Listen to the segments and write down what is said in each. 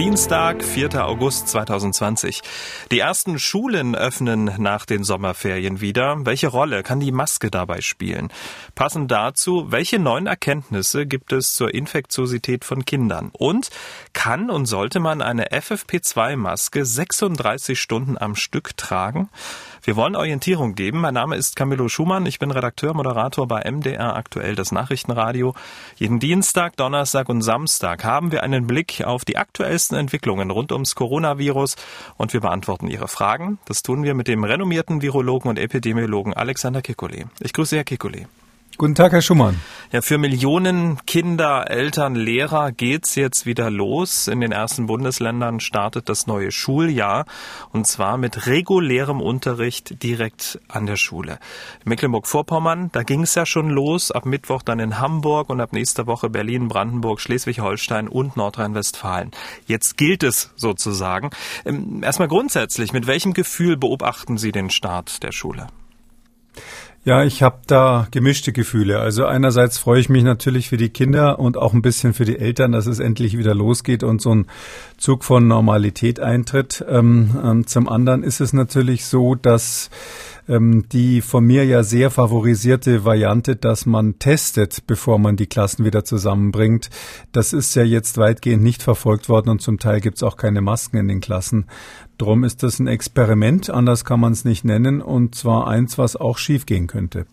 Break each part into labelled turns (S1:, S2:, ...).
S1: Dienstag, 4. August 2020. Die ersten Schulen öffnen nach den Sommerferien wieder. Welche Rolle kann die Maske dabei spielen? Passend dazu, welche neuen Erkenntnisse gibt es zur Infektiosität von Kindern? Und kann und sollte man eine FFP2-Maske 36 Stunden am Stück tragen? Wir wollen Orientierung geben. Mein Name ist Camillo Schumann. Ich bin Redakteur, Moderator bei MDR aktuell das Nachrichtenradio. Jeden Dienstag, Donnerstag und Samstag haben wir einen Blick auf die aktuellsten Entwicklungen rund ums Coronavirus und wir beantworten Ihre Fragen. Das tun wir mit dem renommierten Virologen und Epidemiologen Alexander Kekulé. Ich grüße Herr Kekulé.
S2: Guten Tag, Herr Schumann.
S1: Ja, für Millionen Kinder, Eltern, Lehrer geht's jetzt wieder los. In den ersten Bundesländern startet das neue Schuljahr und zwar mit regulärem Unterricht direkt an der Schule. Mecklenburg-Vorpommern, da ging's ja schon los, ab Mittwoch dann in Hamburg und ab nächster Woche Berlin, Brandenburg, Schleswig-Holstein und Nordrhein-Westfalen. Jetzt gilt es sozusagen. Ähm, erstmal grundsätzlich, mit welchem Gefühl beobachten Sie den Start der Schule?
S2: Ja, ich habe da gemischte Gefühle. Also einerseits freue ich mich natürlich für die Kinder und auch ein bisschen für die Eltern, dass es endlich wieder losgeht und so ein Zug von Normalität eintritt. Ähm, ähm, zum anderen ist es natürlich so, dass ähm, die von mir ja sehr favorisierte Variante, dass man testet, bevor man die Klassen wieder zusammenbringt. Das ist ja jetzt weitgehend nicht verfolgt worden und zum Teil gibt es auch keine Masken in den Klassen. Drum ist das ein Experiment, anders kann man es nicht nennen, und zwar eins, was auch schiefgehen könnte.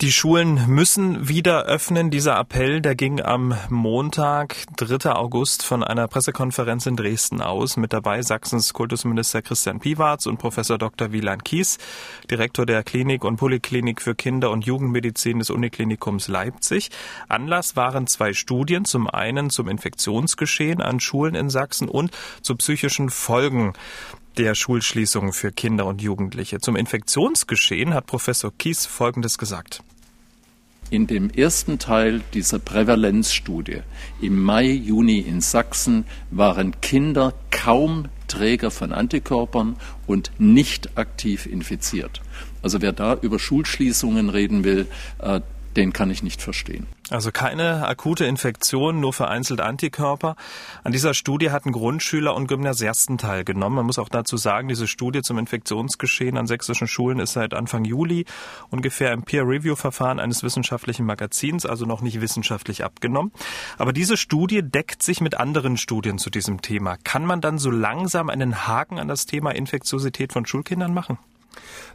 S1: Die Schulen müssen wieder öffnen. Dieser Appell, der ging am Montag, 3. August, von einer Pressekonferenz in Dresden aus. Mit dabei Sachsens Kultusminister Christian Piwarz und Professor Dr. Wieland Kies, Direktor der Klinik und Poliklinik für Kinder- und Jugendmedizin des Uniklinikums Leipzig. Anlass waren zwei Studien. Zum einen zum Infektionsgeschehen an Schulen in Sachsen und zu psychischen Folgen der Schulschließungen für Kinder und Jugendliche. Zum Infektionsgeschehen hat Professor Kies Folgendes gesagt.
S3: In dem ersten Teil dieser Prävalenzstudie im Mai, Juni in Sachsen waren Kinder kaum Träger von Antikörpern und nicht aktiv infiziert. Also wer da über Schulschließungen reden will, äh, den kann ich nicht verstehen.
S1: Also keine akute Infektion, nur vereinzelt Antikörper. An dieser Studie hatten Grundschüler und Gymnasiasten teilgenommen. Man muss auch dazu sagen, diese Studie zum Infektionsgeschehen an sächsischen Schulen ist seit Anfang Juli ungefähr im Peer-Review-Verfahren eines wissenschaftlichen Magazins, also noch nicht wissenschaftlich abgenommen. Aber diese Studie deckt sich mit anderen Studien zu diesem Thema. Kann man dann so langsam einen Haken an das Thema Infektiosität von Schulkindern machen?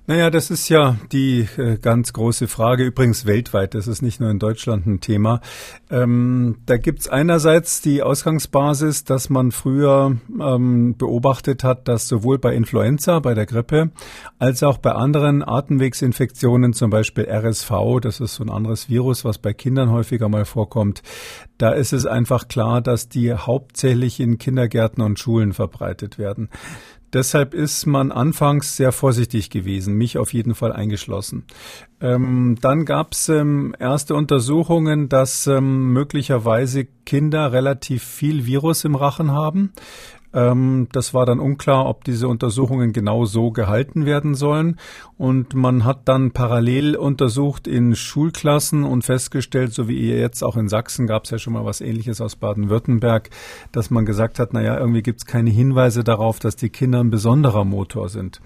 S2: Naja, das ist ja die äh, ganz große Frage, übrigens weltweit, das ist nicht nur in Deutschland ein Thema. Ähm, da gibt's einerseits die Ausgangsbasis, dass man früher ähm, beobachtet hat, dass sowohl bei Influenza, bei der Grippe, als auch bei anderen Atemwegsinfektionen, zum Beispiel RSV, das ist so ein anderes Virus, was bei Kindern häufiger mal vorkommt, da ist es einfach klar, dass die hauptsächlich in Kindergärten und Schulen verbreitet werden. Deshalb ist man anfangs sehr vorsichtig gewesen, mich auf jeden Fall eingeschlossen. Ähm, dann gab es ähm, erste Untersuchungen, dass ähm, möglicherweise Kinder relativ viel Virus im Rachen haben. Ähm, das war dann unklar, ob diese Untersuchungen genau so gehalten werden sollen. Und man hat dann parallel untersucht in Schulklassen und festgestellt, so wie ihr jetzt auch in Sachsen gab es ja schon mal was ähnliches aus Baden-Württemberg, dass man gesagt hat, naja, irgendwie gibt es keine Hinweise darauf, dass die Kinder ein besonderer Motor sind.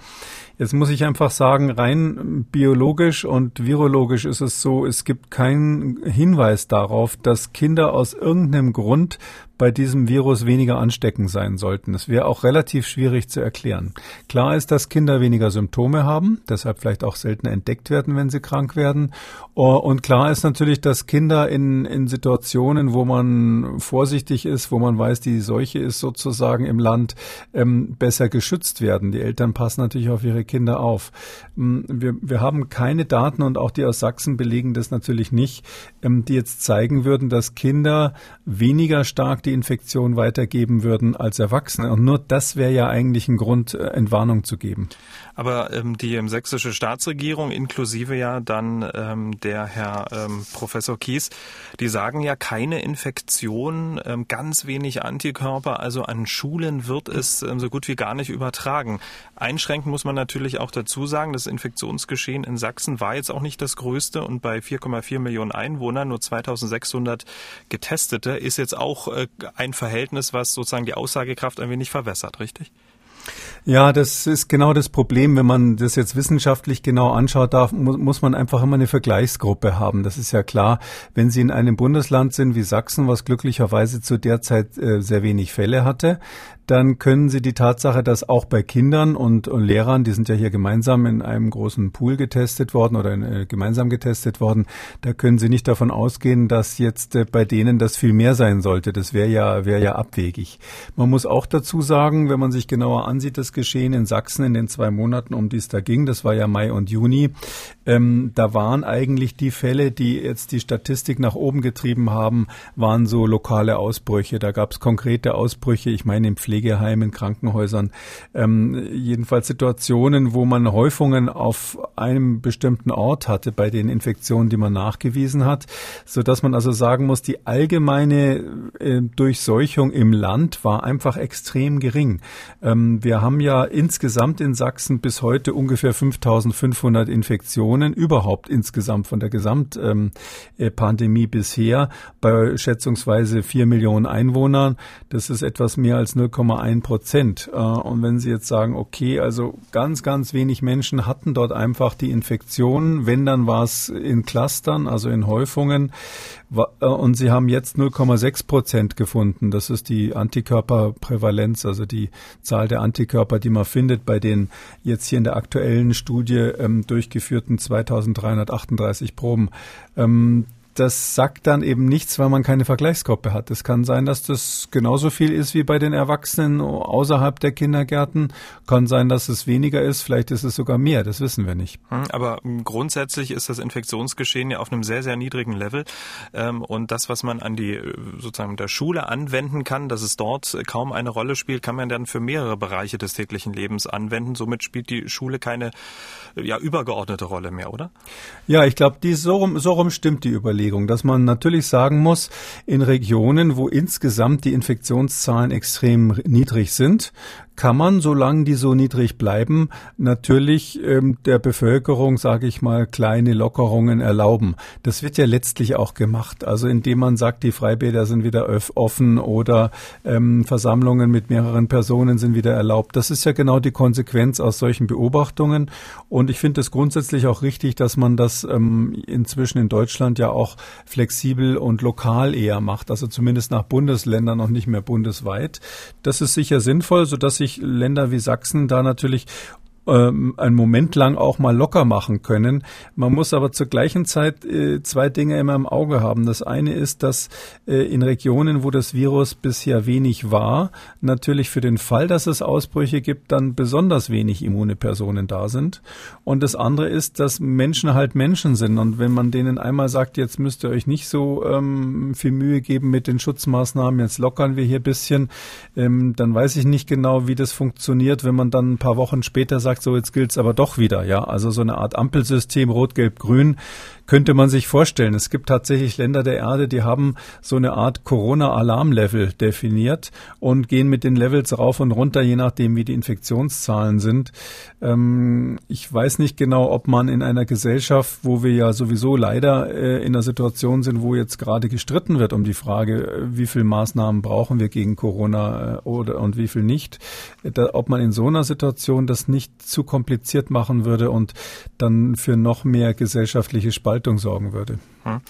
S2: Jetzt muss ich einfach sagen, rein biologisch und virologisch ist es so, es gibt keinen Hinweis darauf, dass Kinder aus irgendeinem Grund bei diesem Virus weniger ansteckend sein sollten. Das wäre auch relativ schwierig zu erklären. Klar ist, dass Kinder weniger Symptome haben, deshalb vielleicht auch seltener entdeckt werden, wenn sie krank werden. Und klar ist natürlich, dass Kinder in, in Situationen, wo man vorsichtig ist, wo man weiß, die Seuche ist sozusagen im Land, ähm, besser geschützt werden. Die Eltern passen natürlich auf ihre Kinder auf. Ähm, wir, wir haben keine Daten und auch die aus Sachsen belegen das natürlich nicht, ähm, die jetzt zeigen würden, dass Kinder weniger stark die Infektion weitergeben würden als Erwachsene. Und nur das wäre ja eigentlich ein Grund, äh, Entwarnung zu geben.
S1: Aber ähm, die ähm, sächsische Staatsregierung, inklusive ja dann ähm, der Herr ähm, Professor Kies, die sagen ja keine Infektion, ähm, ganz wenig Antikörper, also an Schulen wird es ähm, so gut wie gar nicht übertragen. Einschränken muss man natürlich auch dazu sagen, das Infektionsgeschehen in Sachsen war jetzt auch nicht das größte und bei 4,4 Millionen Einwohnern nur 2600 Getestete ist jetzt auch äh, ein Verhältnis, was sozusagen die Aussagekraft ein wenig verwässert, richtig?
S2: Ja, das ist genau das Problem. Wenn man das jetzt wissenschaftlich genau anschaut, darf, muss, man einfach immer eine Vergleichsgruppe haben. Das ist ja klar. Wenn Sie in einem Bundesland sind wie Sachsen, was glücklicherweise zu der Zeit äh, sehr wenig Fälle hatte, dann können Sie die Tatsache, dass auch bei Kindern und, und Lehrern, die sind ja hier gemeinsam in einem großen Pool getestet worden oder in, äh, gemeinsam getestet worden, da können Sie nicht davon ausgehen, dass jetzt äh, bei denen das viel mehr sein sollte. Das wäre ja, wäre ja abwegig. Man muss auch dazu sagen, wenn man sich genauer ansieht, das Geschehen in Sachsen in den zwei Monaten, um die es da ging, das war ja Mai und Juni, ähm, da waren eigentlich die Fälle, die jetzt die Statistik nach oben getrieben haben, waren so lokale Ausbrüche. Da gab es konkrete Ausbrüche, ich meine im Pflege Pflegeheimen, Krankenhäusern, ähm, jedenfalls Situationen, wo man Häufungen auf einem bestimmten Ort hatte bei den Infektionen, die man nachgewiesen hat, so dass man also sagen muss, die allgemeine äh, Durchseuchung im Land war einfach extrem gering. Ähm, wir haben ja insgesamt in Sachsen bis heute ungefähr 5500 Infektionen überhaupt insgesamt von der Gesamtpandemie ähm, äh, bisher bei schätzungsweise vier Millionen Einwohnern. Das ist etwas mehr als 0, 0,1 Prozent. Äh, und wenn Sie jetzt sagen, okay, also ganz, ganz wenig Menschen hatten dort einfach die Infektion, wenn dann war es in Clustern, also in Häufungen, und Sie haben jetzt 0,6 Prozent gefunden. Das ist die Antikörperprävalenz, also die Zahl der Antikörper, die man findet bei den jetzt hier in der aktuellen Studie ähm, durchgeführten 2338 Proben. Ähm, das sagt dann eben nichts, weil man keine Vergleichsgruppe hat. Es kann sein, dass das genauso viel ist wie bei den Erwachsenen außerhalb der Kindergärten. Kann sein, dass es weniger ist. Vielleicht ist es sogar mehr. Das wissen wir nicht.
S1: Hm, aber grundsätzlich ist das Infektionsgeschehen ja auf einem sehr, sehr niedrigen Level. Ähm, und das, was man an die äh, sozusagen der Schule anwenden kann, dass es dort kaum eine Rolle spielt, kann man dann für mehrere Bereiche des täglichen Lebens anwenden. Somit spielt die Schule keine ja, übergeordnete Rolle mehr, oder?
S2: Ja, ich glaube, so rum, so rum stimmt die Überlegung. Überlegung, dass man natürlich sagen muss, in Regionen, wo insgesamt die Infektionszahlen extrem niedrig sind, kann man, solange die so niedrig bleiben, natürlich ähm, der Bevölkerung, sage ich mal, kleine Lockerungen erlauben. Das wird ja letztlich auch gemacht. Also indem man sagt, die Freibäder sind wieder offen oder ähm, Versammlungen mit mehreren Personen sind wieder erlaubt. Das ist ja genau die Konsequenz aus solchen Beobachtungen. Und ich finde es grundsätzlich auch richtig, dass man das ähm, inzwischen in Deutschland ja auch flexibel und lokal eher macht. Also zumindest nach Bundesländern und nicht mehr bundesweit. Das ist sicher sinnvoll, sodass sich Länder wie Sachsen da natürlich ähm, einen Moment lang auch mal locker machen können. Man muss aber zur gleichen Zeit äh, zwei Dinge immer im Auge haben. Das eine ist, dass äh, in Regionen, wo das Virus bisher wenig war, natürlich für den Fall, dass es Ausbrüche gibt, dann besonders wenig immune Personen da sind. Und das andere ist, dass Menschen halt Menschen sind. Und wenn man denen einmal sagt, jetzt müsst ihr euch nicht so ähm, viel Mühe geben mit den Schutzmaßnahmen, jetzt lockern wir hier bisschen, ähm, dann weiß ich nicht genau, wie das funktioniert, wenn man dann ein paar Wochen später sagt, sagt, so jetzt gilt's aber doch wieder, ja. Also so eine Art Ampelsystem, Rot, Gelb, Grün, könnte man sich vorstellen. Es gibt tatsächlich Länder der Erde, die haben so eine Art Corona-Alarm-Level definiert und gehen mit den Levels rauf und runter, je nachdem, wie die Infektionszahlen sind. Ähm, ich weiß nicht genau, ob man in einer Gesellschaft, wo wir ja sowieso leider äh, in einer Situation sind, wo jetzt gerade gestritten wird um die Frage, äh, wie viel Maßnahmen brauchen wir gegen Corona äh, oder und wie viel nicht, da, ob man in so einer Situation das nicht zu kompliziert machen würde und dann für noch mehr gesellschaftliche Spaltung sorgen würde. Hm.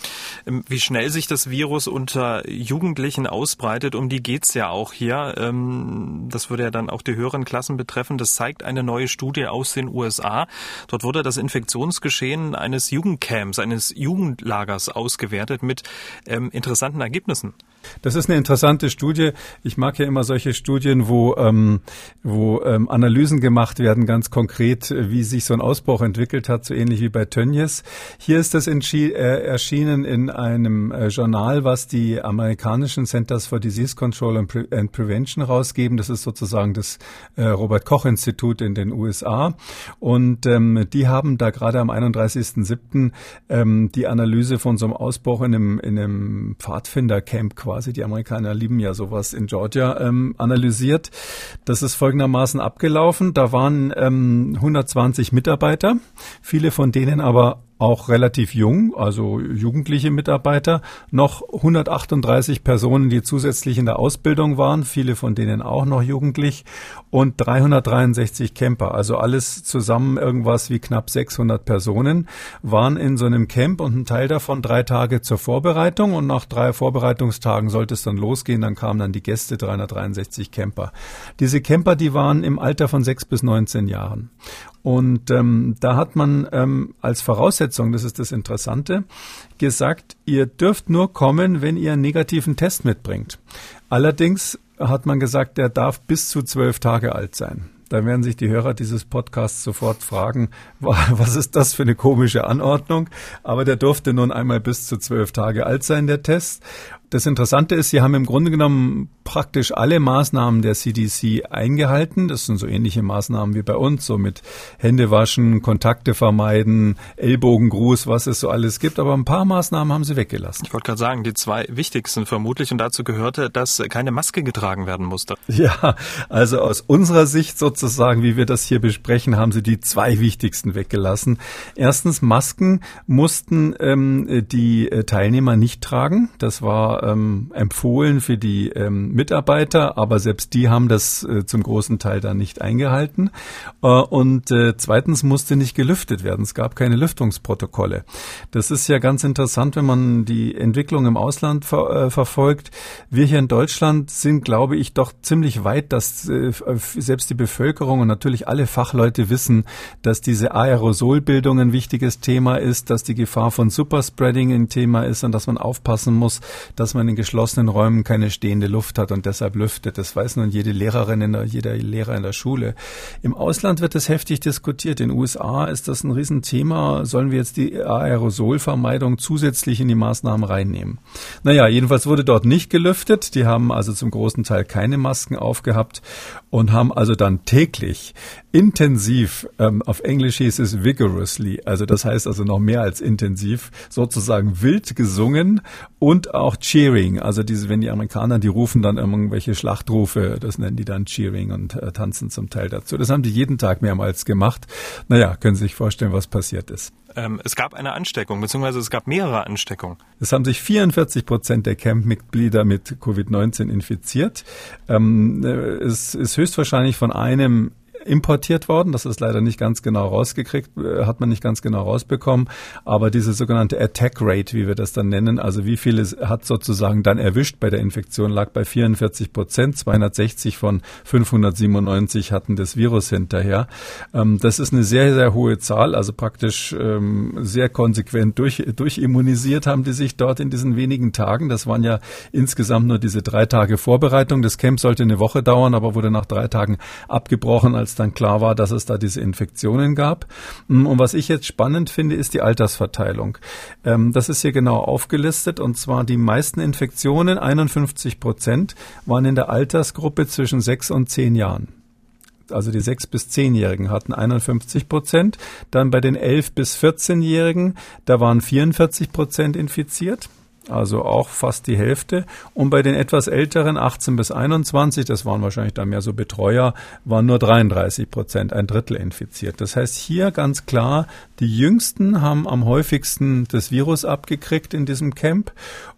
S1: Ähm, wie schnell sich das Virus unter Jugendlichen ausbreitet, um die geht's ja auch hier. Ähm, das würde ja dann auch die höheren Klassen betreffen. Das zeigt eine neue Studie aus den USA. Dort wurde das Infektionsgeschehen eines Jugendcamps, eines Jugendlagers ausgewertet mit ähm, interessanten Ergebnissen.
S2: Das ist eine interessante Studie. Ich mag ja immer solche Studien, wo, ähm, wo ähm, Analysen gemacht werden, ganz konkret, wie sich so ein Ausbruch entwickelt hat, so ähnlich wie bei Tönnies. Hier ist das äh, erschienen in einem äh, Journal, was die amerikanischen Centers for Disease Control and, Pre and Prevention rausgeben. Das ist sozusagen das äh, Robert Koch Institut in den USA. Und ähm, die haben da gerade am 31.07. Ähm, die Analyse von so einem Ausbruch in einem, in einem Pfadfindercamp quasi. Die Amerikaner lieben ja sowas in Georgia ähm, analysiert. Das ist folgendermaßen abgelaufen. Da waren ähm, 120 Mitarbeiter, viele von denen aber auch relativ jung, also jugendliche Mitarbeiter, noch 138 Personen, die zusätzlich in der Ausbildung waren, viele von denen auch noch jugendlich. Und 363 Camper, also alles zusammen irgendwas wie knapp 600 Personen waren in so einem Camp und ein Teil davon drei Tage zur Vorbereitung. Und nach drei Vorbereitungstagen sollte es dann losgehen, dann kamen dann die Gäste, 363 Camper. Diese Camper, die waren im Alter von sechs bis 19 Jahren und ähm, da hat man ähm, als Voraussetzung, das ist das Interessante, gesagt, ihr dürft nur kommen, wenn ihr einen negativen Test mitbringt. Allerdings hat man gesagt, der darf bis zu zwölf Tage alt sein. Da werden sich die Hörer dieses Podcasts sofort fragen, was ist das für eine komische Anordnung? Aber der durfte nun einmal bis zu zwölf Tage alt sein, der Test. Das Interessante ist, sie haben im Grunde genommen praktisch alle Maßnahmen der CDC eingehalten. Das sind so ähnliche Maßnahmen wie bei uns, so mit Händewaschen, Kontakte vermeiden, Ellbogengruß, was es so alles gibt. Aber ein paar Maßnahmen haben sie weggelassen.
S1: Ich wollte gerade sagen, die zwei wichtigsten vermutlich und dazu gehörte, dass keine Maske getragen werden musste.
S2: Ja, also aus unserer Sicht sozusagen, wie wir das hier besprechen, haben sie die zwei wichtigsten weggelassen. Erstens, Masken mussten ähm, die äh, Teilnehmer nicht tragen. Das war ähm, empfohlen für die ähm, Mitarbeiter, aber selbst die haben das äh, zum großen Teil dann nicht eingehalten. Äh, und äh, zweitens musste nicht gelüftet werden. Es gab keine Lüftungsprotokolle. Das ist ja ganz interessant, wenn man die Entwicklung im Ausland ver äh, verfolgt. Wir hier in Deutschland sind, glaube ich, doch ziemlich weit, dass äh, selbst die Bevölkerung und natürlich alle Fachleute wissen, dass diese Aerosolbildung ein wichtiges Thema ist, dass die Gefahr von Superspreading ein Thema ist und dass man aufpassen muss, dass dass man in geschlossenen Räumen keine stehende Luft hat und deshalb lüftet. Das weiß nun jede Lehrerin, in der, jeder Lehrer in der Schule. Im Ausland wird das heftig diskutiert. In den USA ist das ein Riesenthema. Sollen wir jetzt die Aerosolvermeidung zusätzlich in die Maßnahmen reinnehmen? Naja, jedenfalls wurde dort nicht gelüftet. Die haben also zum großen Teil keine Masken aufgehabt und haben also dann täglich intensiv, ähm, auf Englisch hieß es vigorously, also das heißt also noch mehr als intensiv, sozusagen wild gesungen und auch Cheering, also diese, wenn die Amerikaner, die rufen dann irgendwelche Schlachtrufe, das nennen die dann Cheering und äh, tanzen zum Teil dazu. Das haben die jeden Tag mehrmals gemacht. Naja, können Sie sich vorstellen, was passiert ist.
S1: Ähm, es gab eine Ansteckung, beziehungsweise es gab mehrere Ansteckungen.
S2: Es haben sich 44 Prozent der Camp-Mitglieder mit Covid-19 infiziert. Ähm, äh, es ist höchstwahrscheinlich von einem importiert worden. Das ist leider nicht ganz genau rausgekriegt, äh, hat man nicht ganz genau rausbekommen. Aber diese sogenannte Attack Rate, wie wir das dann nennen, also wie viele hat sozusagen dann erwischt bei der Infektion, lag bei 44 Prozent. 260 von 597 hatten das Virus hinterher. Ähm, das ist eine sehr, sehr hohe Zahl, also praktisch ähm, sehr konsequent durch, durchimmunisiert haben die sich dort in diesen wenigen Tagen. Das waren ja insgesamt nur diese drei Tage Vorbereitung. Das Camp sollte eine Woche dauern, aber wurde nach drei Tagen abgebrochen, als dann klar war, dass es da diese Infektionen gab. Mm, und was ich jetzt spannend finde, ist die Altersverteilung. Ähm, das ist hier genau aufgelistet und zwar die meisten Infektionen, 51 Prozent, waren in der Altersgruppe zwischen sechs und zehn Jahren also die sechs bis zehnjährigen hatten 51 Prozent. Dann bei den elf bis 14-Jährigen, da waren 44 Prozent infiziert also auch fast die Hälfte. Und bei den etwas älteren, 18 bis 21, das waren wahrscheinlich da mehr so Betreuer, waren nur 33 Prozent, ein Drittel infiziert. Das heißt hier ganz klar, die Jüngsten haben am häufigsten das Virus abgekriegt in diesem Camp.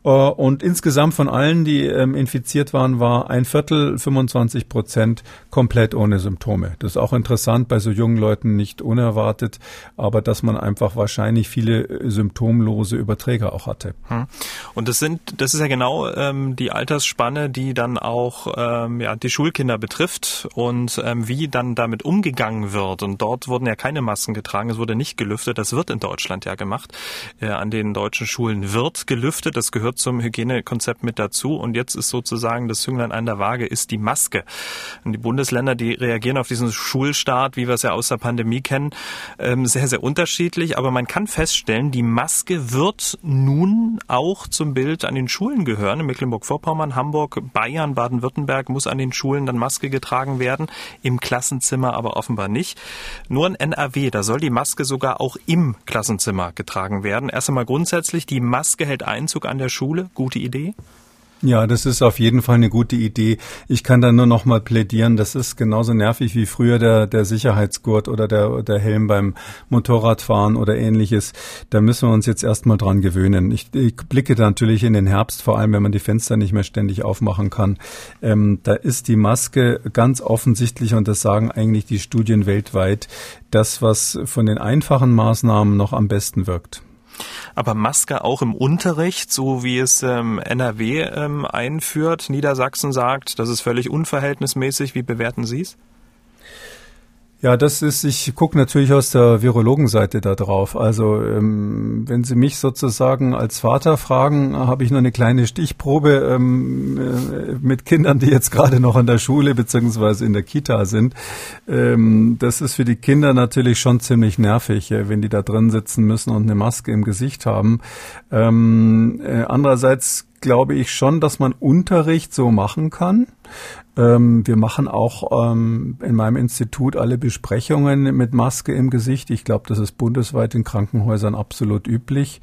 S2: Äh, und insgesamt von allen, die ähm, infiziert waren, war ein Viertel, 25 Prozent komplett ohne Symptome. Das ist auch interessant, bei so jungen Leuten nicht unerwartet, aber dass man einfach wahrscheinlich viele äh, symptomlose Überträger auch hatte. Hm.
S1: Und das sind, das ist ja genau ähm, die Altersspanne, die dann auch ähm, ja, die Schulkinder betrifft und ähm, wie dann damit umgegangen wird. Und dort wurden ja keine Masken getragen, es wurde nicht gelüftet. Das wird in Deutschland ja gemacht. Äh, an den deutschen Schulen wird gelüftet. Das gehört zum Hygienekonzept mit dazu. Und jetzt ist sozusagen das Zünglein an der Waage ist die Maske. Und die Bundesländer, die reagieren auf diesen Schulstart, wie wir es ja aus der Pandemie kennen, ähm, sehr, sehr unterschiedlich. Aber man kann feststellen, die Maske wird nun auch zum Bild an den Schulen gehören. In Mecklenburg-Vorpommern, Hamburg, Bayern, Baden-Württemberg muss an den Schulen dann Maske getragen werden, im Klassenzimmer aber offenbar nicht. Nur in NRW, da soll die Maske sogar auch im Klassenzimmer getragen werden. Erst einmal grundsätzlich, die Maske hält Einzug an der Schule. Gute Idee?
S2: Ja, das ist auf jeden Fall eine gute Idee. Ich kann da nur noch mal plädieren. Das ist genauso nervig wie früher der, der Sicherheitsgurt oder der, der Helm beim Motorradfahren oder ähnliches. Da müssen wir uns jetzt erstmal dran gewöhnen. Ich, ich blicke da natürlich in den Herbst, vor allem wenn man die Fenster nicht mehr ständig aufmachen kann. Ähm, da ist die Maske ganz offensichtlich, und das sagen eigentlich die Studien weltweit, das, was von den einfachen Maßnahmen noch am besten wirkt.
S1: Aber Maske auch im Unterricht, so wie es ähm, NRW ähm, einführt, Niedersachsen sagt, das ist völlig unverhältnismäßig. Wie bewerten Sie es?
S2: Ja, das ist, ich gucke natürlich aus der Virologenseite da drauf. Also ähm, wenn Sie mich sozusagen als Vater fragen, habe ich nur eine kleine Stichprobe ähm, äh, mit Kindern, die jetzt gerade noch an der Schule beziehungsweise in der Kita sind. Ähm, das ist für die Kinder natürlich schon ziemlich nervig, äh, wenn die da drin sitzen müssen und eine Maske im Gesicht haben. Ähm, äh, andererseits glaube ich schon, dass man Unterricht so machen kann. Ähm, wir machen auch ähm, in meinem Institut alle Besprechungen mit Maske im Gesicht. Ich glaube, das ist bundesweit in Krankenhäusern absolut üblich.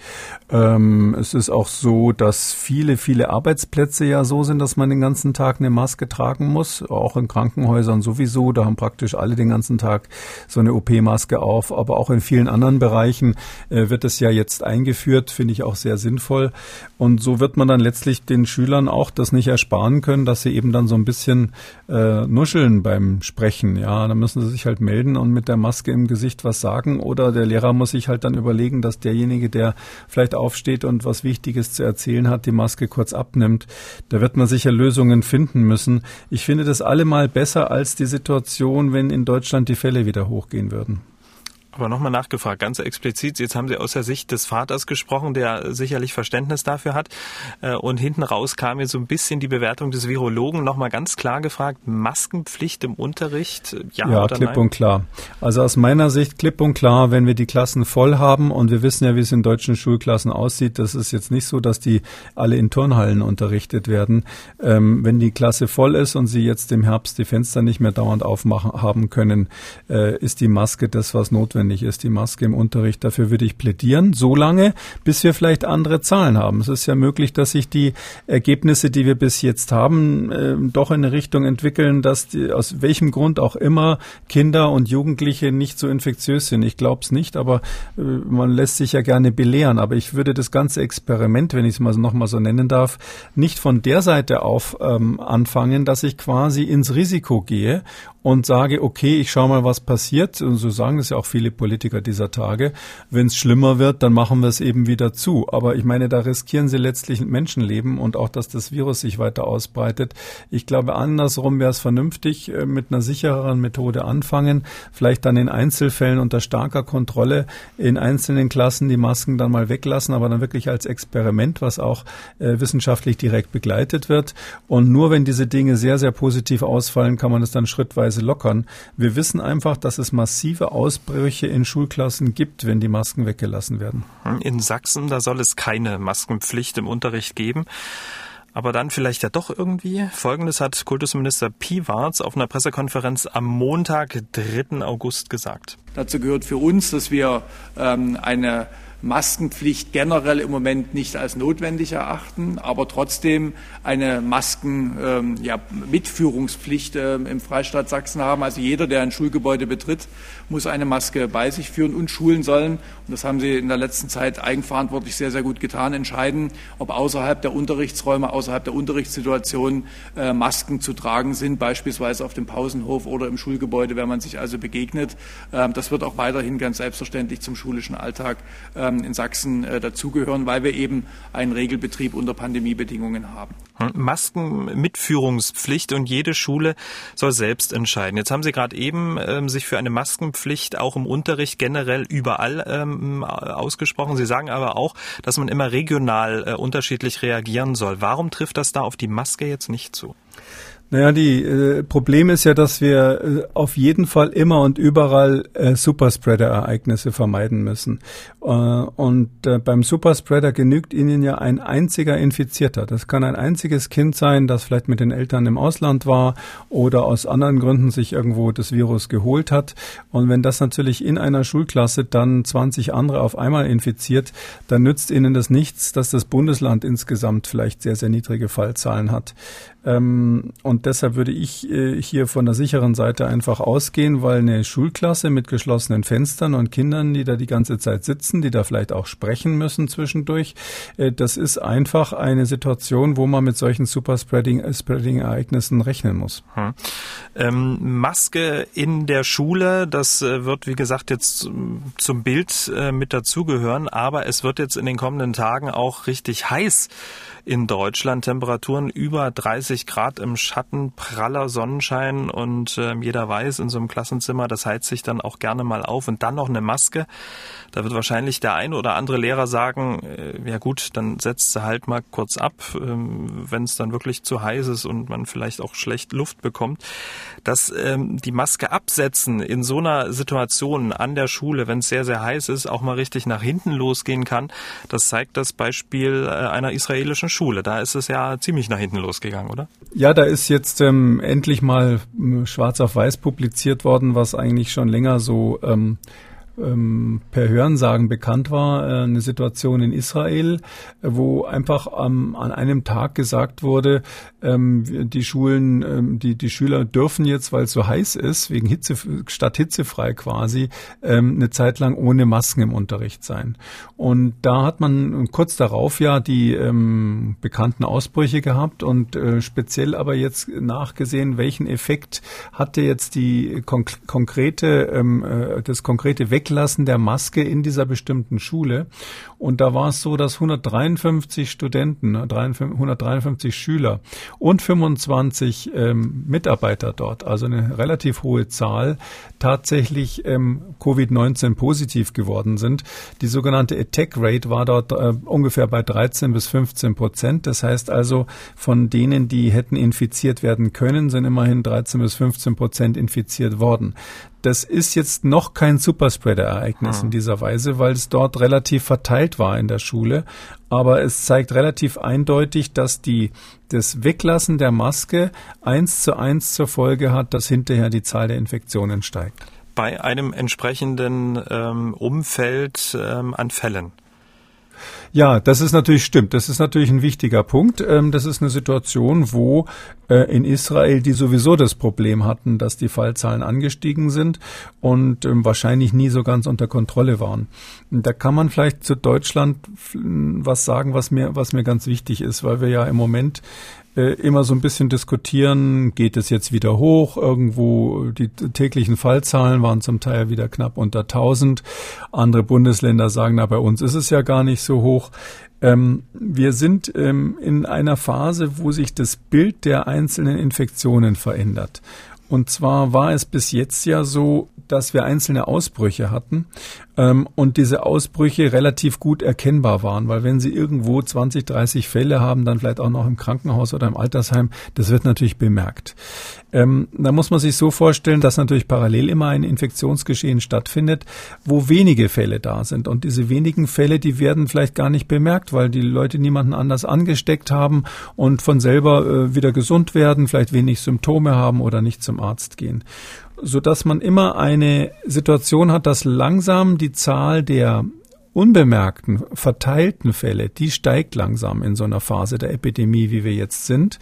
S2: Ähm, es ist auch so, dass viele, viele Arbeitsplätze ja so sind, dass man den ganzen Tag eine Maske tragen muss. Auch in Krankenhäusern sowieso. Da haben praktisch alle den ganzen Tag so eine OP-Maske auf. Aber auch in vielen anderen Bereichen äh, wird es ja jetzt eingeführt. Finde ich auch sehr sinnvoll. Und so wird man dann letztlich den Schülern auch das nicht ersparen können, dass sie eben dann so ein bisschen äh, nuscheln beim Sprechen. Ja, dann müssen sie sich halt melden und mit der Maske im Gesicht was sagen. Oder der Lehrer muss sich halt dann überlegen, dass derjenige, der vielleicht aufsteht und was Wichtiges zu erzählen hat, die Maske kurz abnimmt. Da wird man sicher Lösungen finden müssen. Ich finde das allemal besser als die Situation, wenn in Deutschland die Fälle wieder hochgehen würden.
S1: Aber nochmal nachgefragt, ganz explizit, jetzt haben Sie aus der Sicht des Vaters gesprochen, der sicherlich Verständnis dafür hat. Äh, und hinten raus kam jetzt so ein bisschen die Bewertung des Virologen. Nochmal ganz klar gefragt, Maskenpflicht im Unterricht,
S2: ja, ja oder klipp nein? und klar. Also aus meiner Sicht klipp und klar, wenn wir die Klassen voll haben und wir wissen ja, wie es in deutschen Schulklassen aussieht, das ist jetzt nicht so, dass die alle in Turnhallen unterrichtet werden. Ähm, wenn die Klasse voll ist und sie jetzt im Herbst die Fenster nicht mehr dauernd aufmachen haben können, äh, ist die Maske das, was notwendig notwendig ist, die Maske im Unterricht. Dafür würde ich plädieren, so lange, bis wir vielleicht andere Zahlen haben. Es ist ja möglich, dass sich die Ergebnisse, die wir bis jetzt haben, äh, doch in eine Richtung entwickeln, dass die, aus welchem Grund auch immer Kinder und Jugendliche nicht so infektiös sind. Ich glaube es nicht, aber äh, man lässt sich ja gerne belehren. Aber ich würde das ganze Experiment, wenn ich es mal noch mal so nennen darf, nicht von der Seite auf ähm, anfangen, dass ich quasi ins Risiko gehe und sage, okay, ich schaue mal, was passiert. Und so sagen es ja auch viele Politiker dieser Tage. Wenn es schlimmer wird, dann machen wir es eben wieder zu. Aber ich meine, da riskieren sie letztlich Menschenleben und auch, dass das Virus sich weiter ausbreitet. Ich glaube, andersrum wäre es vernünftig, äh, mit einer sichereren Methode anfangen, vielleicht dann in Einzelfällen unter starker Kontrolle in einzelnen Klassen die Masken dann mal weglassen, aber dann wirklich als Experiment, was auch äh, wissenschaftlich direkt begleitet wird. Und nur wenn diese Dinge sehr, sehr positiv ausfallen, kann man es dann schrittweise Weise lockern. Wir wissen einfach, dass es massive Ausbrüche in Schulklassen gibt, wenn die Masken weggelassen werden.
S1: In Sachsen, da soll es keine Maskenpflicht im Unterricht geben. Aber dann vielleicht ja doch irgendwie. Folgendes hat Kultusminister Piwarz auf einer Pressekonferenz am Montag, 3. August gesagt.
S4: Dazu gehört für uns, dass wir ähm, eine Maskenpflicht generell im Moment nicht als notwendig erachten, aber trotzdem eine Masken-Mitführungspflicht ähm, ja, ähm, im Freistaat Sachsen haben. Also jeder, der ein Schulgebäude betritt, muss eine Maske bei sich führen und Schulen sollen, und das haben sie in der letzten Zeit eigenverantwortlich sehr, sehr gut getan, entscheiden, ob außerhalb der Unterrichtsräume, außerhalb der Unterrichtssituation äh, Masken zu tragen sind, beispielsweise auf dem Pausenhof oder im Schulgebäude, wenn man sich also begegnet. Ähm, das wird auch weiterhin ganz selbstverständlich zum schulischen Alltag äh, in Sachsen äh, dazugehören, weil wir eben einen Regelbetrieb unter Pandemiebedingungen haben.
S1: Hm, Maskenmitführungspflicht und jede Schule soll selbst entscheiden. Jetzt haben Sie gerade eben ähm, sich für eine Maskenpflicht auch im Unterricht generell überall ähm, ausgesprochen. Sie sagen aber auch, dass man immer regional äh, unterschiedlich reagieren soll. Warum trifft das da auf die Maske jetzt nicht zu?
S2: Naja, die äh, Problem ist ja, dass wir äh, auf jeden Fall immer und überall äh, Superspreader-Ereignisse vermeiden müssen. Äh, und äh, beim Superspreader genügt Ihnen ja ein einziger Infizierter. Das kann ein einziges Kind sein, das vielleicht mit den Eltern im Ausland war oder aus anderen Gründen sich irgendwo das Virus geholt hat. Und wenn das natürlich in einer Schulklasse dann 20 andere auf einmal infiziert, dann nützt Ihnen das nichts, dass das Bundesland insgesamt vielleicht sehr, sehr niedrige Fallzahlen hat. Ähm, und deshalb würde ich äh, hier von der sicheren Seite einfach ausgehen, weil eine Schulklasse mit geschlossenen Fenstern und Kindern, die da die ganze Zeit sitzen, die da vielleicht auch sprechen müssen zwischendurch, äh, das ist einfach eine Situation, wo man mit solchen Superspreading-Ereignissen rechnen muss. Hm.
S1: Ähm, Maske in der Schule, das äh, wird wie gesagt jetzt zum Bild äh, mit dazugehören, aber es wird jetzt in den kommenden Tagen auch richtig heiß in Deutschland. Temperaturen über 30 Grad im Schatten, praller Sonnenschein und äh, jeder weiß, in so einem Klassenzimmer, das heizt sich dann auch gerne mal auf und dann noch eine Maske. Da wird wahrscheinlich der ein oder andere Lehrer sagen, äh, ja gut, dann setzt sie halt mal kurz ab, ähm, wenn es dann wirklich zu heiß ist und man vielleicht auch schlecht Luft bekommt. Dass ähm, die Maske absetzen in so einer Situation an der Schule, wenn es sehr, sehr heiß ist, auch mal richtig nach hinten losgehen kann, das zeigt das Beispiel äh, einer israelischen Schule. Da ist es ja ziemlich nach hinten losgegangen, oder?
S2: Ja, da ist jetzt ähm, endlich mal ähm, schwarz auf weiß publiziert worden, was eigentlich schon länger so ähm, ähm, per Hörensagen bekannt war, äh, eine Situation in Israel, wo einfach ähm, an einem Tag gesagt wurde, ähm, die Schulen, ähm, die, die Schüler dürfen jetzt, weil es so heiß ist, wegen Hitze, statt hitzefrei quasi, ähm, eine Zeit lang ohne Masken im Unterricht sein. Und da hat man kurz darauf ja die ähm, bekannten Ausbrüche gehabt und äh, speziell aber jetzt nachgesehen, welchen Effekt hatte jetzt die konk konkrete, ähm, äh, das konkrete Weg Weglassen der Maske in dieser bestimmten Schule. Und da war es so, dass 153 Studenten, 153 ne, Schüler und 25 ähm, Mitarbeiter dort, also eine relativ hohe Zahl, tatsächlich ähm, Covid-19 positiv geworden sind. Die sogenannte Attack Rate war dort äh, ungefähr bei 13 bis 15 Prozent. Das heißt also, von denen, die hätten infiziert werden können, sind immerhin 13 bis 15 Prozent infiziert worden. Das ist jetzt noch kein Superspreader-Ereignis hm. in dieser Weise, weil es dort relativ verteilt war in der Schule. Aber es zeigt relativ eindeutig, dass die, das Weglassen der Maske eins zu eins zur Folge hat, dass hinterher die Zahl der Infektionen steigt.
S1: Bei einem entsprechenden ähm, Umfeld ähm, an Fällen.
S2: Ja, das ist natürlich stimmt. Das ist natürlich ein wichtiger Punkt. Ähm, das ist eine Situation, wo äh, in Israel die sowieso das Problem hatten, dass die Fallzahlen angestiegen sind und ähm, wahrscheinlich nie so ganz unter Kontrolle waren. Da kann man vielleicht zu Deutschland was sagen, was mir, was mir ganz wichtig ist, weil wir ja im Moment äh, immer so ein bisschen diskutieren, geht es jetzt wieder hoch? Irgendwo die täglichen Fallzahlen waren zum Teil wieder knapp unter 1000. Andere Bundesländer sagen, na, bei uns ist es ja gar nicht so hoch. Ähm, wir sind ähm, in einer Phase, wo sich das Bild der einzelnen Infektionen verändert. Und zwar war es bis jetzt ja so, dass wir einzelne Ausbrüche hatten ähm, und diese Ausbrüche relativ gut erkennbar waren, weil wenn Sie irgendwo 20, 30 Fälle haben, dann vielleicht auch noch im Krankenhaus oder im Altersheim, das wird natürlich bemerkt. Ähm, da muss man sich so vorstellen, dass natürlich parallel immer ein Infektionsgeschehen stattfindet, wo wenige Fälle da sind. Und diese wenigen Fälle, die werden vielleicht gar nicht bemerkt, weil die Leute niemanden anders angesteckt haben und von selber äh, wieder gesund werden, vielleicht wenig Symptome haben oder nicht zum Arzt gehen. So dass man immer eine Situation hat, dass langsam die Zahl der unbemerkten, verteilten Fälle, die steigt langsam in so einer Phase der Epidemie, wie wir jetzt sind.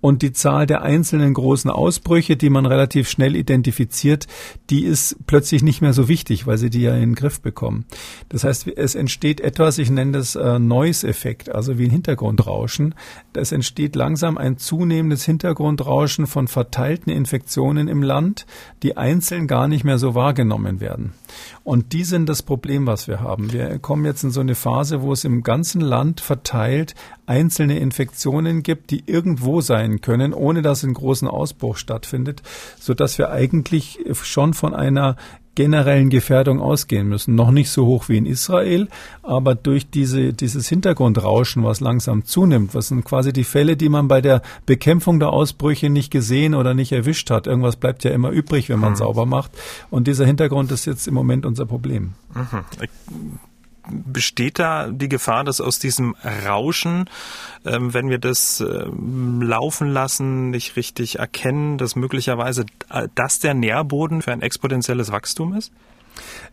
S2: Und die Zahl der einzelnen großen Ausbrüche, die man relativ schnell identifiziert, die ist plötzlich nicht mehr so wichtig, weil sie die ja in den Griff bekommen. Das heißt, es entsteht etwas, ich nenne das äh, Noise-Effekt, also wie ein Hintergrundrauschen. Es entsteht langsam ein zunehmendes Hintergrundrauschen von verteilten Infektionen im Land, die einzeln gar nicht mehr so wahrgenommen werden. Und die sind das Problem, was wir haben. Wir kommen jetzt in so eine Phase, wo es im ganzen Land verteilt einzelne Infektionen gibt, die irgendwo sein können, ohne dass ein großen Ausbruch stattfindet, so dass wir eigentlich schon von einer generellen Gefährdung ausgehen müssen. Noch nicht so hoch wie in Israel, aber durch diese, dieses Hintergrundrauschen, was langsam zunimmt, was sind quasi die Fälle, die man bei der Bekämpfung der Ausbrüche nicht gesehen oder nicht erwischt hat. Irgendwas bleibt ja immer übrig, wenn man mhm. sauber macht. Und dieser Hintergrund ist jetzt im Moment unser Problem. Mhm
S1: besteht da die Gefahr, dass aus diesem Rauschen, ähm, wenn wir das ähm, laufen lassen, nicht richtig erkennen, dass möglicherweise äh, das der Nährboden für ein exponentielles Wachstum ist?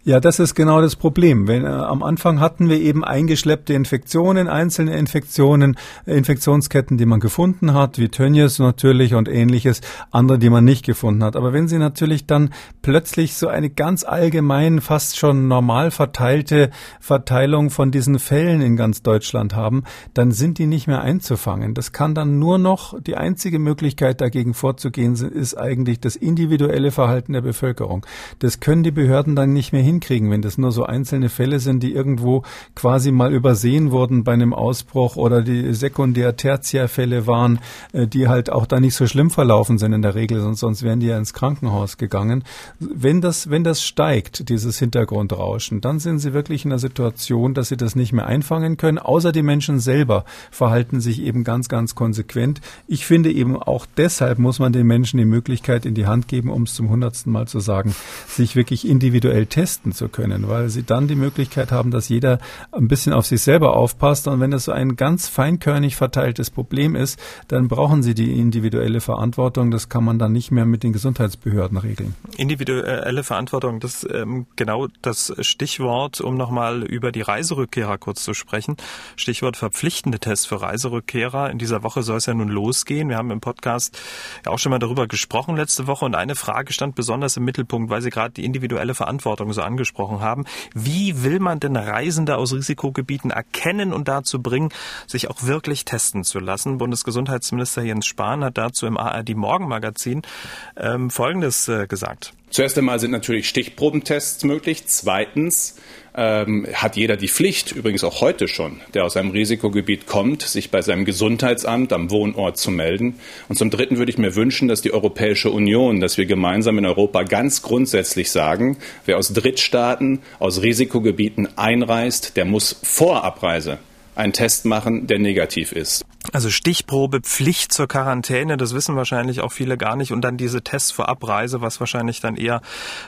S2: Ja, das ist genau das Problem. Wenn, äh, am Anfang hatten wir eben eingeschleppte Infektionen, einzelne Infektionen, Infektionsketten, die man gefunden hat, wie Tönnies natürlich und ähnliches, andere, die man nicht gefunden hat. Aber wenn Sie natürlich dann plötzlich so eine ganz allgemein, fast schon normal verteilte Verteilung von diesen Fällen in ganz Deutschland haben, dann sind die nicht mehr einzufangen. Das kann dann nur noch, die einzige Möglichkeit dagegen vorzugehen, ist eigentlich das individuelle Verhalten der Bevölkerung. Das können die Behörden dann nicht mehr hinkriegen, wenn das nur so einzelne Fälle sind, die irgendwo quasi mal übersehen wurden bei einem Ausbruch oder die Sekundär-, Tertiärfälle waren, äh, die halt auch da nicht so schlimm verlaufen sind in der Regel, sonst, sonst wären die ja ins Krankenhaus gegangen. Wenn das, wenn das steigt, dieses Hintergrundrauschen, dann sind sie wirklich in der Situation, dass sie das nicht mehr einfangen können, außer die Menschen selber verhalten sich eben ganz, ganz konsequent. Ich finde eben auch deshalb muss man den Menschen die Möglichkeit in die Hand geben, um es zum hundertsten Mal zu sagen, sich wirklich individuell testen zu können, weil sie dann die Möglichkeit haben, dass jeder ein bisschen auf sich selber aufpasst. Und wenn das so ein ganz feinkörnig verteiltes Problem ist, dann brauchen sie die individuelle Verantwortung. Das kann man dann nicht mehr mit den Gesundheitsbehörden regeln.
S1: Individuelle Verantwortung, das ist ähm, genau das Stichwort, um nochmal über die Reiserückkehrer kurz zu sprechen. Stichwort verpflichtende Tests für Reiserückkehrer. In dieser Woche soll es ja nun losgehen. Wir haben im Podcast ja auch schon mal darüber gesprochen letzte Woche und eine Frage stand besonders im Mittelpunkt, weil Sie gerade die individuelle Verantwortung Verantwortung so angesprochen haben. Wie will man denn Reisende aus Risikogebieten erkennen und dazu bringen, sich auch wirklich testen zu lassen? Bundesgesundheitsminister Jens Spahn hat dazu im ARD Morgenmagazin ähm, Folgendes äh, gesagt.
S5: Zuerst einmal sind natürlich Stichprobentests möglich. Zweitens ähm, hat jeder die Pflicht, übrigens auch heute schon, der aus einem Risikogebiet kommt, sich bei seinem Gesundheitsamt am Wohnort zu melden. Und zum Dritten würde ich mir wünschen, dass die Europäische Union, dass wir gemeinsam in Europa ganz grundsätzlich sagen, wer aus Drittstaaten, aus Risikogebieten einreist, der muss vor Abreise einen Test machen, der negativ ist.
S1: Also Stichprobe, Pflicht zur Quarantäne, das wissen wahrscheinlich auch viele gar nicht. Und dann diese Tests vor Abreise, was wahrscheinlich dann eher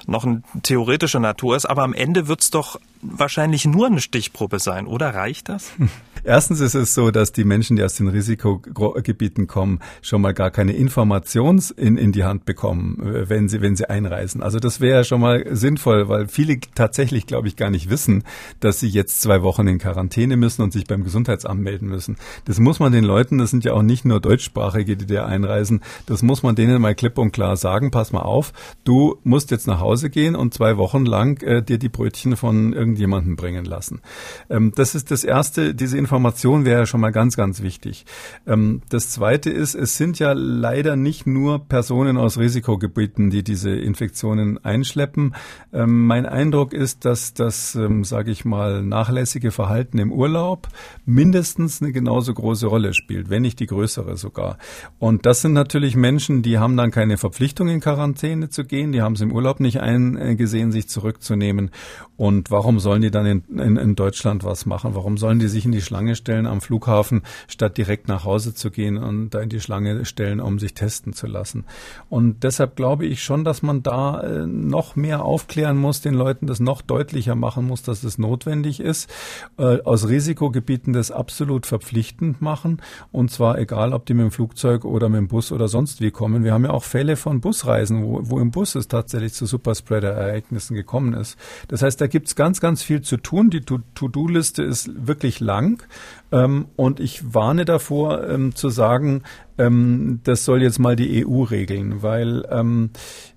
S1: noch eine theoretische Natur ist. Aber am Ende wird's doch wahrscheinlich nur eine Stichprobe sein, oder reicht das?
S2: Erstens ist es so, dass die Menschen, die aus den Risikogebieten kommen, schon mal gar keine Informations in, in die Hand bekommen, äh, wenn sie, wenn sie einreisen. Also das wäre schon mal sinnvoll, weil viele tatsächlich, glaube ich, gar nicht wissen, dass sie jetzt zwei Wochen in Quarantäne müssen und sich beim Gesundheitsamt melden müssen. Das muss man den Leuten, das sind ja auch nicht nur Deutschsprachige, die da einreisen, das muss man denen mal klipp und klar sagen, pass mal auf, du musst jetzt nach Hause gehen und zwei Wochen lang äh, dir die Brötchen von irgendjemandem bringen lassen. Ähm, das ist das Erste, diese Information wäre schon mal ganz, ganz wichtig. Ähm, das Zweite ist, es sind ja leider nicht nur Personen aus Risikogebieten, die diese Infektionen einschleppen. Ähm, mein Eindruck ist, dass das, ähm, sage ich mal, nachlässige Verhalten im Urlaub mindestens eine genauso große Rolle spielt, wenn nicht die größere sogar. Und das sind natürlich Menschen, die haben dann keine Verpflichtung in Quarantäne zu gehen, die haben es im Urlaub nicht eingesehen, sich zurückzunehmen. Und warum sollen die dann in, in, in Deutschland was machen? Warum sollen die sich in die Schlange stellen am Flughafen, statt direkt nach Hause zu gehen und da in die Schlange stellen, um sich testen zu lassen? Und deshalb glaube ich schon, dass man da äh, noch mehr aufklären muss, den Leuten das noch deutlicher machen muss, dass es notwendig ist. Äh, aus Risikogebieten das absolut verpflichtend machen. Und zwar egal, ob die mit dem Flugzeug oder mit dem Bus oder sonst wie kommen. Wir haben ja auch Fälle von Busreisen, wo, wo im Bus es tatsächlich zu Superspreader-Ereignissen gekommen ist. Das heißt, da gibt's ganz, ganz viel zu tun. Die To-Do-Liste ist wirklich lang. Ähm, und ich warne davor, ähm, zu sagen, ähm, das soll jetzt mal die EU regeln, weil ähm,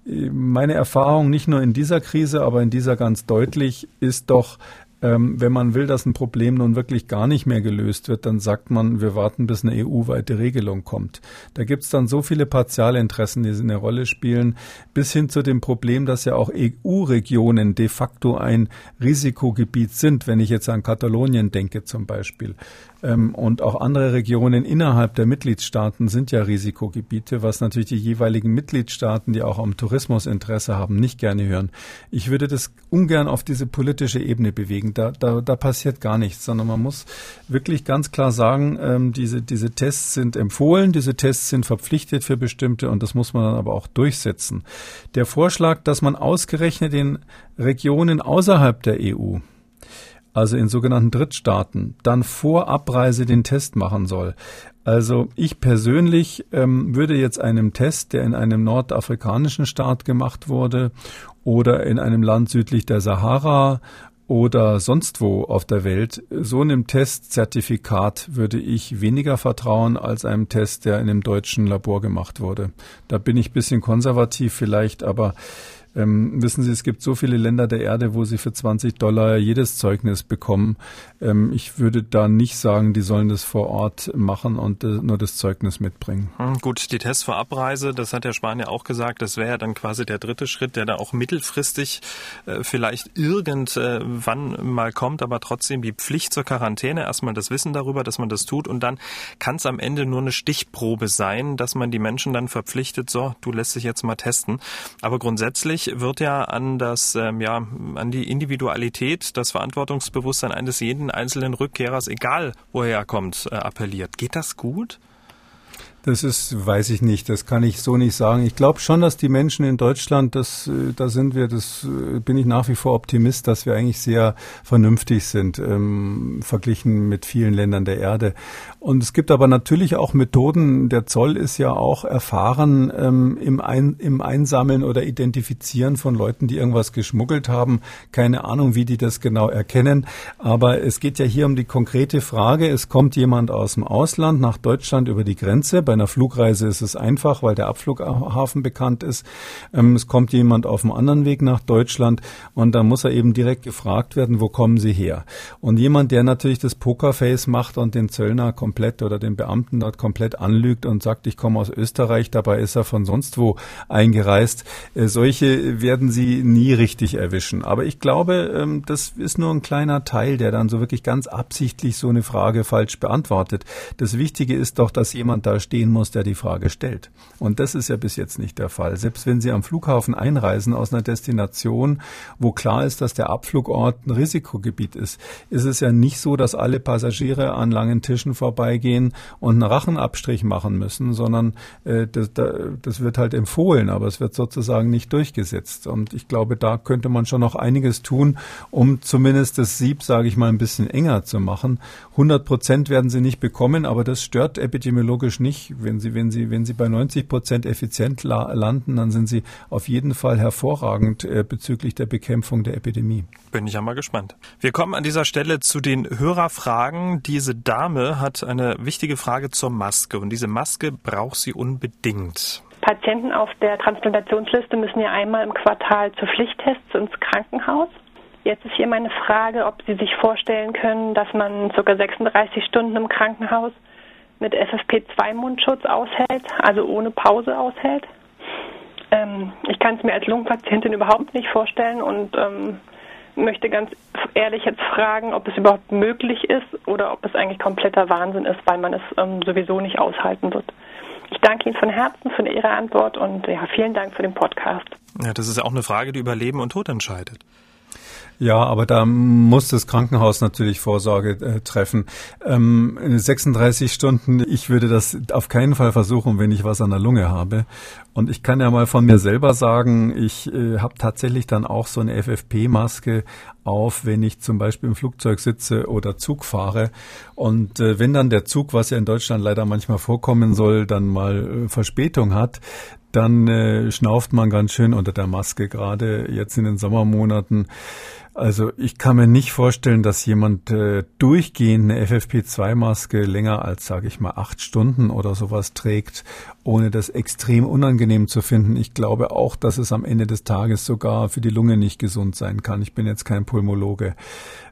S2: meine Erfahrung nicht nur in dieser Krise, aber in dieser ganz deutlich ist doch, Ähm, wenn man will, dass ein Problem nun wirklich gar nicht mehr gelöst wird, dann sagt man, wir warten, bis eine EU-weite Regelung kommt. Da gibt es dann so viele Partialinteressen, die eine Rolle spielen, bis hin zu dem Problem, dass ja auch EU-Regionen de facto ein Risikogebiet sind, wenn ich jetzt an Katalonien denke zum Beispiel. Ähm, und auch andere Regionen innerhalb der Mitgliedstaaten sind ja Risikogebiete, was natürlich die jeweiligen Mitgliedstaaten, die auch am Tourismus Interesse haben, nicht gerne hören. Ich würde das ungern auf diese politische Ebene bewegen. Da, da, da passiert gar nichts, sondern man muss wirklich ganz klar sagen, ähm, diese, diese Tests sind empfohlen, diese Tests sind verpflichtet für bestimmte und das muss man dann aber auch durchsetzen. Der Vorschlag, dass man ausgerechnet in Regionen außerhalb der EU also in sogenannten Drittstaaten, dann vor Abreise den Test machen soll. Also ich persönlich ähm, würde jetzt einem Test, der in einem nordafrikanischen Staat gemacht wurde oder in einem Land südlich der Sahara oder sonst wo auf der Welt, so einem Testzertifikat würde ich weniger vertrauen als einem Test, der in einem deutschen Labor gemacht wurde. Da bin ich bisschen konservativ vielleicht, aber ähm, wissen Sie, es gibt so viele Länder der Erde, wo Sie für 20 Dollar jedes Zeugnis bekommen. Ähm, ich würde da nicht sagen, die sollen das vor Ort machen und äh, nur das Zeugnis mitbringen.
S1: Hm, gut, die Tests vor Abreise, das hat der Spanier auch gesagt, das wäre ja dann quasi der dritte Schritt, der da auch mittelfristig äh, vielleicht irgendwann äh, mal kommt, aber trotzdem die Pflicht zur Quarantäne, erstmal das Wissen darüber, dass man das tut und dann kann es am Ende nur eine Stichprobe sein, dass man die Menschen dann verpflichtet, so, du lässt dich jetzt mal testen. Aber grundsätzlich Letztlich wird ja an das, ähm, ja, an die Individualität, das Verantwortungsbewusstsein eines jeden einzelnen Rückkehrers, egal woher er kommt, äh, appelliert. Geht das gut?
S2: Das ist, weiß ich nicht, das kann ich so nicht sagen. Ich glaube schon, dass die Menschen in Deutschland, das, äh, da sind wir, das äh, bin ich nach wie vor Optimist, dass wir eigentlich sehr vernünftig sind, ähm, verglichen mit vielen Ländern der Erde. Und es gibt aber natürlich auch Methoden, der Zoll ist ja auch erfahren ähm, im, Ein, im Einsammeln oder Identifizieren von Leuten, die irgendwas geschmuggelt haben. Keine Ahnung, wie die das genau erkennen. Aber es geht ja hier um die konkrete Frage, es kommt jemand aus dem Ausland nach Deutschland über die Grenze bei einer Flugreise ist es einfach, weil der Abflughafen bekannt ist. Ähm, es kommt jemand auf einem anderen Weg nach Deutschland und da muss er eben direkt gefragt werden, wo kommen Sie her? Und jemand, der natürlich das Pokerface macht und den Zöllner komplett oder den Beamten dort komplett anlügt und sagt, ich komme aus Österreich, dabei ist er von sonst wo eingereist. Äh, solche werden Sie nie richtig erwischen. Aber ich glaube, ähm, das ist nur ein kleiner Teil, der dann so wirklich ganz absichtlich so eine Frage falsch beantwortet. Das Wichtige ist doch, dass jemand da steht, stehen muss, der die Frage stellt. Und das ist ja bis jetzt nicht der Fall. Selbst wenn Sie am Flughafen einreisen aus einer Destination, wo klar ist, dass der Abflugort ein Risikogebiet ist, ist es ja nicht so, dass alle Passagiere an langen Tischen vorbeigehen und einen Rachenabstrich machen müssen, sondern äh, das, das wird halt empfohlen, aber es wird sozusagen nicht durchgesetzt. Und ich glaube, da könnte man schon noch einiges tun, um zumindest das Sieb, sage ich mal, ein bisschen enger zu machen. 100 Prozent werden sie nicht bekommen, aber das stört epidemiologisch nicht wenn Sie, wenn Sie, wenn Sie bei 90 Prozent effizient landen, dann sind Sie auf jeden Fall hervorragend äh, bezüglich der Bekämpfung der Epidemie.
S1: Bin ich ja mal gespannt. Wir kommen an dieser Stelle zu den Hörerfragen. Diese Dame hat eine wichtige Frage zur Maske und diese Maske braucht sie unbedingt.
S6: Patienten auf der Transplantationsliste müssen ja einmal im Quartal zu Pflichttests ins Krankenhaus. Jetzt ist hier meine Frage, ob Sie sich vorstellen können, dass man ca. 36 Stunden im Krankenhaus mit FFP2-Mundschutz aushält, also ohne Pause aushält. Ähm, ich kann es mir als Lungenpatientin überhaupt nicht vorstellen und ähm, möchte ganz ehrlich jetzt fragen, ob es überhaupt möglich ist oder ob es eigentlich kompletter Wahnsinn ist, weil man es ähm, sowieso nicht aushalten wird. Ich danke Ihnen von Herzen für Ihre Antwort und ja, vielen Dank für den Podcast.
S1: Ja, das ist ja auch eine Frage, die über Leben und Tod entscheidet.
S2: Ja, aber da muss das Krankenhaus natürlich Vorsorge äh, treffen. Ähm, 36 Stunden, ich würde das auf keinen Fall versuchen, wenn ich was an der Lunge habe. Und ich kann ja mal von mir selber sagen, ich äh, habe tatsächlich dann auch so eine FFP-Maske auf, wenn ich zum Beispiel im Flugzeug sitze oder Zug fahre. Und äh, wenn dann der Zug, was ja in Deutschland leider manchmal vorkommen soll, dann mal äh, Verspätung hat, dann äh, schnauft man ganz schön unter der Maske, gerade jetzt in den Sommermonaten. Also ich kann mir nicht vorstellen, dass jemand äh, durchgehend eine FFP2-Maske länger als, sage ich mal, acht Stunden oder sowas trägt, ohne das extrem unangenehm zu finden. Ich glaube auch, dass es am Ende des Tages sogar für die Lunge nicht gesund sein kann. Ich bin jetzt kein Pulmologe.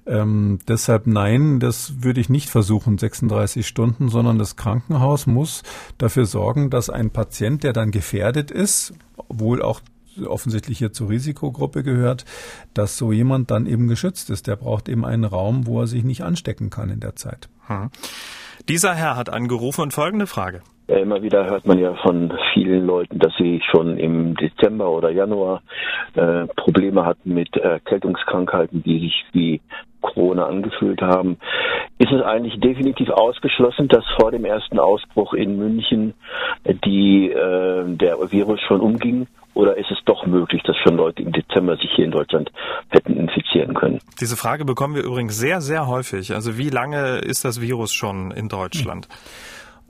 S2: Ähm, deshalb nein, das würde ich nicht versuchen, 36 Stunden, sondern das Krankenhaus muss dafür sorgen, dass ein Patient, der dann gefährdet ist, wohl auch offensichtlich hier zur Risikogruppe gehört, dass so jemand dann eben geschützt ist. Der braucht eben einen Raum, wo er sich nicht anstecken kann in der Zeit. Hm.
S1: Dieser Herr hat angerufen und folgende Frage.
S7: Immer wieder hört man ja von vielen Leuten, dass sie schon im Dezember oder Januar äh, Probleme hatten mit Erkältungskrankheiten, die sich wie Corona angefühlt haben. Ist es eigentlich definitiv ausgeschlossen, dass vor dem ersten Ausbruch in München die, äh, der Virus schon umging? Oder ist es doch möglich, dass schon Leute im Dezember sich hier in Deutschland hätten infizieren können?
S1: Diese Frage bekommen wir übrigens sehr, sehr häufig. Also wie lange ist das Virus schon in Deutschland?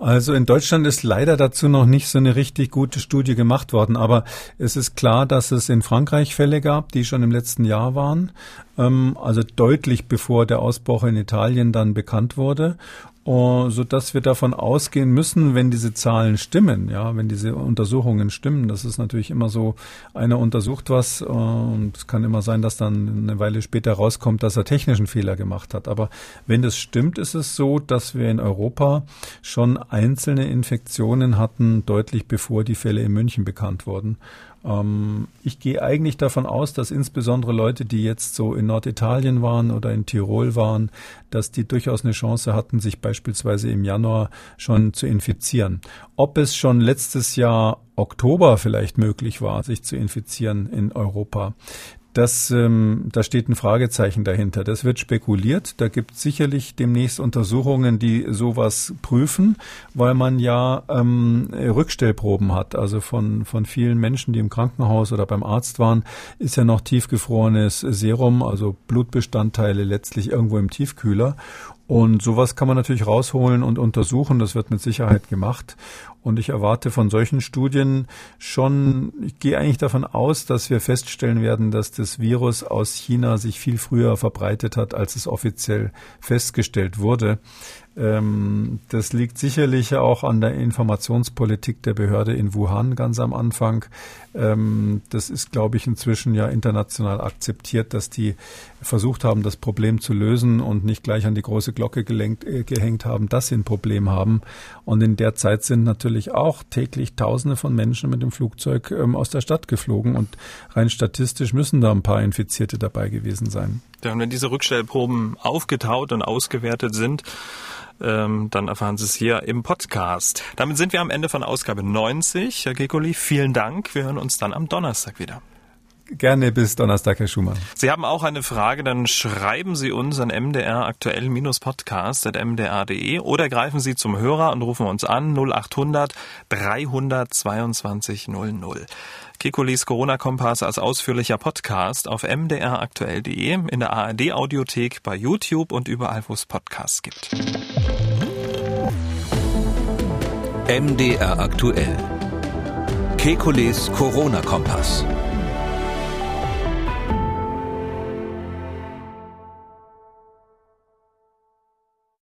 S2: Also in Deutschland ist leider dazu noch nicht so eine richtig gute Studie gemacht worden, aber es ist klar, dass es in Frankreich Fälle gab, die schon im letzten Jahr waren, ähm, also deutlich bevor der Ausbruch in Italien dann bekannt wurde so dass wir davon ausgehen müssen, wenn diese Zahlen stimmen, ja, wenn diese Untersuchungen stimmen, das ist natürlich immer so, einer untersucht was und es kann immer sein, dass dann eine Weile später rauskommt, dass er technischen Fehler gemacht hat. Aber wenn das stimmt, ist es so, dass wir in Europa schon einzelne Infektionen hatten, deutlich bevor die Fälle in München bekannt wurden. Ähm, ich gehe eigentlich davon aus, dass insbesondere Leute, die jetzt so in Norditalien waren oder in Tirol waren, dass die durchaus eine Chance hatten, sich beispielsweise im Januar schon zu infizieren. Ob es schon letztes Jahr Oktober vielleicht möglich war, sich zu infizieren in Europa, das, ähm, da steht ein Fragezeichen dahinter. Das wird spekuliert. Da gibt es sicherlich demnächst Untersuchungen, die sowas prüfen, weil man ja ähm, Rückstellproben hat. Also von, von vielen Menschen, die im Krankenhaus oder beim Arzt waren, ist ja noch tiefgefrorenes Serum, also Blutbestandteile letztlich irgendwo im Tiefkühler. Und sowas kann man natürlich rausholen und untersuchen. Das wird mit Sicherheit gemacht. Und ich erwarte von solchen Studien schon, ich gehe eigentlich davon aus, dass wir feststellen werden, dass das Virus aus China sich viel früher verbreitet hat, als es offiziell festgestellt wurde. Ähm, das liegt sicherlich auch an der Informationspolitik der Behörde in Wuhan ganz am Anfang. Ähm, das ist, glaube ich, inzwischen ja international akzeptiert, dass die versucht haben, das Problem zu lösen und nicht gleich an die große Glocke gelenkt, äh, gehängt haben, dass sie ein Problem haben. Und in der Zeit sind natürlich auch täglich Tausende von Menschen mit dem Flugzeug ähm, aus der Stadt geflogen und rein statistisch müssen da ein paar Infizierte dabei gewesen sein.
S1: Ja, und wenn diese Rückstellproben aufgetaut und ausgewertet sind, ähm, dann erfahren Sie es hier im Podcast. Damit sind wir am Ende von Ausgabe 90. Herr Gekoli, vielen Dank. Wir hören uns dann am Donnerstag wieder.
S2: Gerne bis Donnerstag, Herr Schumann.
S1: Sie haben auch eine Frage, dann schreiben Sie uns an mdr aktuell-podcast.mdr.de oder greifen Sie zum Hörer und rufen uns an 0800 322 00. Kekulis Corona-Kompass als ausführlicher Podcast auf mdraktuell.de, in der ARD-Audiothek, bei YouTube und überall, wo es Podcasts gibt.
S8: MDR aktuell. Kekules Corona-Kompass.